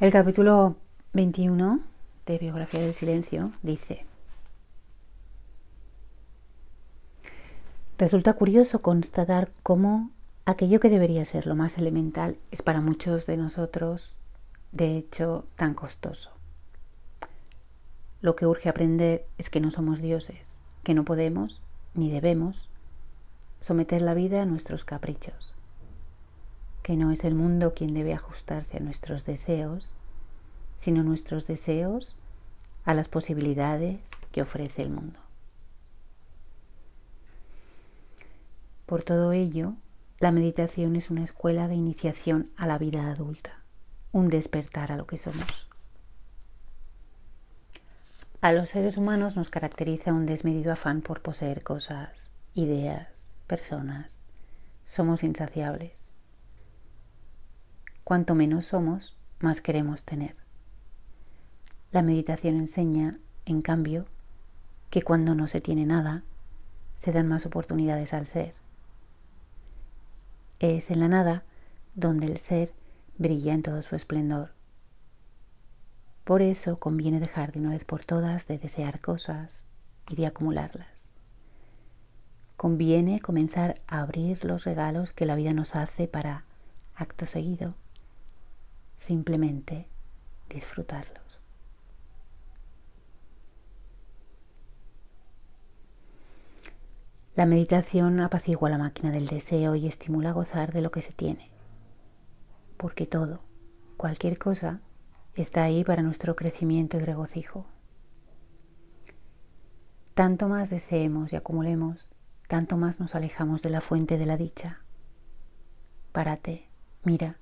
El capítulo 21 de Biografía del Silencio dice, Resulta curioso constatar cómo aquello que debería ser lo más elemental es para muchos de nosotros, de hecho, tan costoso. Lo que urge aprender es que no somos dioses, que no podemos ni debemos someter la vida a nuestros caprichos que no es el mundo quien debe ajustarse a nuestros deseos, sino nuestros deseos a las posibilidades que ofrece el mundo. Por todo ello, la meditación es una escuela de iniciación a la vida adulta, un despertar a lo que somos. A los seres humanos nos caracteriza un desmedido afán por poseer cosas, ideas, personas. Somos insaciables. Cuanto menos somos, más queremos tener. La meditación enseña, en cambio, que cuando no se tiene nada, se dan más oportunidades al ser. Es en la nada donde el ser brilla en todo su esplendor. Por eso conviene dejar de una vez por todas de desear cosas y de acumularlas. Conviene comenzar a abrir los regalos que la vida nos hace para, acto seguido, simplemente disfrutarlos. La meditación apacigua la máquina del deseo y estimula a gozar de lo que se tiene, porque todo, cualquier cosa, está ahí para nuestro crecimiento y regocijo. Tanto más deseemos y acumulemos, tanto más nos alejamos de la fuente de la dicha. Párate, mira,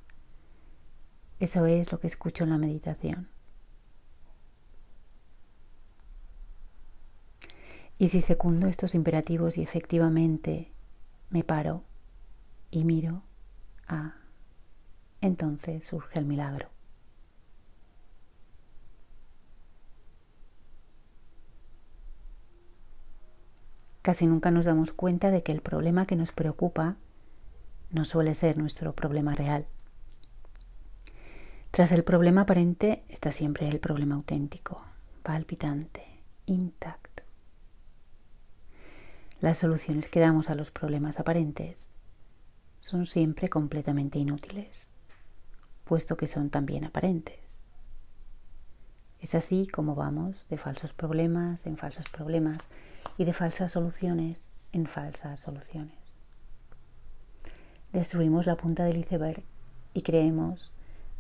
eso es lo que escucho en la meditación. Y si secundo estos imperativos y efectivamente me paro y miro, ah, entonces surge el milagro. Casi nunca nos damos cuenta de que el problema que nos preocupa no suele ser nuestro problema real. Tras el problema aparente está siempre el problema auténtico, palpitante, intacto. Las soluciones que damos a los problemas aparentes son siempre completamente inútiles, puesto que son también aparentes. Es así como vamos de falsos problemas en falsos problemas y de falsas soluciones en falsas soluciones. Destruimos la punta del iceberg y creemos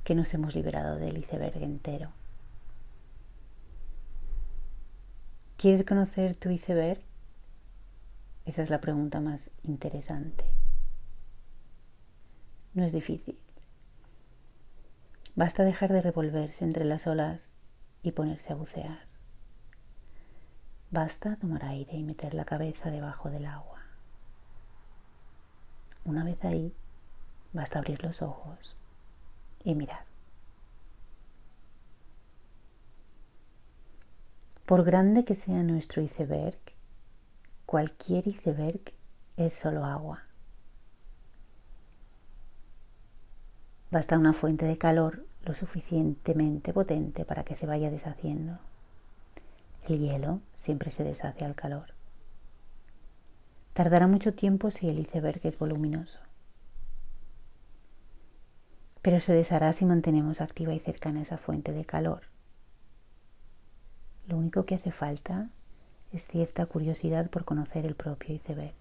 que nos hemos liberado del iceberg entero. ¿Quieres conocer tu iceberg? Esa es la pregunta más interesante. No es difícil. Basta dejar de revolverse entre las olas y ponerse a bucear. Basta tomar aire y meter la cabeza debajo del agua. Una vez ahí, basta abrir los ojos y mirar. Por grande que sea nuestro iceberg, cualquier iceberg es solo agua. Basta una fuente de calor lo suficientemente potente para que se vaya deshaciendo. El hielo siempre se deshace al calor. Tardará mucho tiempo si el iceberg es voluminoso pero se deshará si mantenemos activa y cercana esa fuente de calor. Lo único que hace falta es cierta curiosidad por conocer el propio iceberg.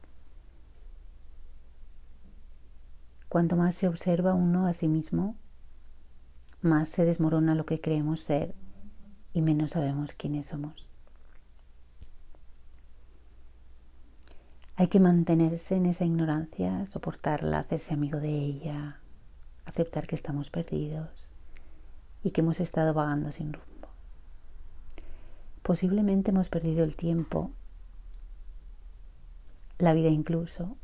Cuanto más se observa uno a sí mismo, más se desmorona lo que creemos ser y menos sabemos quiénes somos. Hay que mantenerse en esa ignorancia, soportarla, hacerse amigo de ella, aceptar que estamos perdidos y que hemos estado vagando sin rumbo. Posiblemente hemos perdido el tiempo, la vida incluso,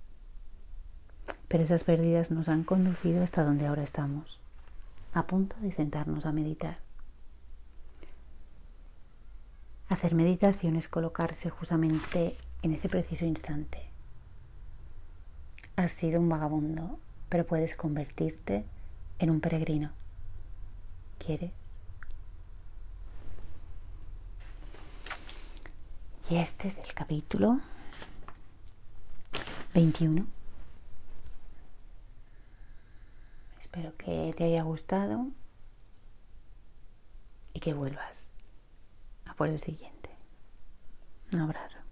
pero esas pérdidas nos han conducido hasta donde ahora estamos, a punto de sentarnos a meditar. Hacer meditación es colocarse justamente en ese preciso instante. Has sido un vagabundo, pero puedes convertirte en un peregrino. ¿Quieres? Y este es el capítulo 21. Espero que te haya gustado y que vuelvas a por el siguiente. Un abrazo.